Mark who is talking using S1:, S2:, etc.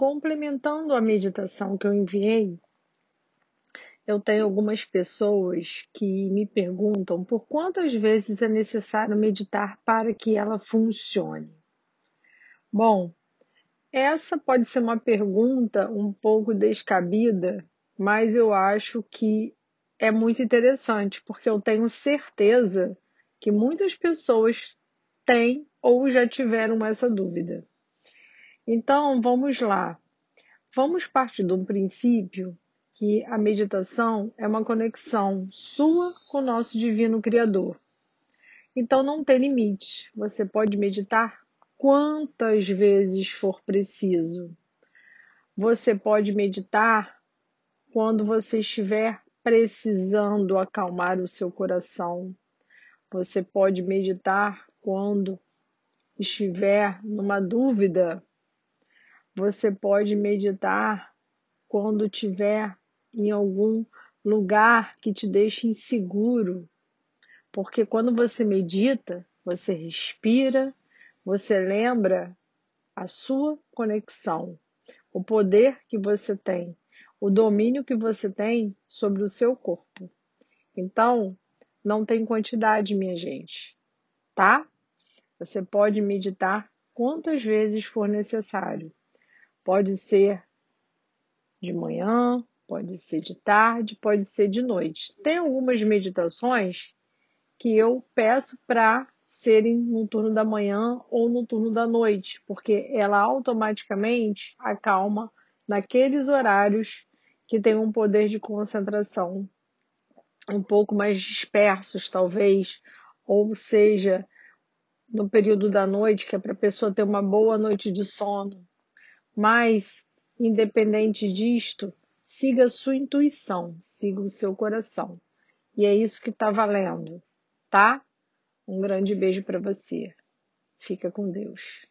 S1: complementando a meditação que eu enviei, eu tenho algumas pessoas que me perguntam por quantas vezes é necessário meditar para que ela funcione. Bom, essa pode ser uma pergunta um pouco descabida, mas eu acho que é muito interessante, porque eu tenho certeza que muitas pessoas têm ou já tiveram essa dúvida. Então, vamos lá. Vamos partir de um princípio que a meditação é uma conexão sua com o nosso divino Criador. Então, não tem limite. Você pode meditar quantas vezes for preciso. Você pode meditar quando você estiver precisando acalmar o seu coração. Você pode meditar quando estiver numa dúvida. Você pode meditar quando estiver em algum lugar que te deixe inseguro. Porque quando você medita, você respira, você lembra a sua conexão, o poder que você tem o domínio que você tem sobre o seu corpo. Então, não tem quantidade, minha gente, tá? Você pode meditar quantas vezes for necessário. Pode ser de manhã, pode ser de tarde, pode ser de noite. Tem algumas meditações que eu peço para serem no turno da manhã ou no turno da noite, porque ela automaticamente acalma naqueles horários que têm um poder de concentração um pouco mais dispersos, talvez, ou seja, no período da noite, que é para a pessoa ter uma boa noite de sono. Mas, independente disto, siga a sua intuição, siga o seu coração. E é isso que está valendo, tá? Um grande beijo para você. Fica com Deus.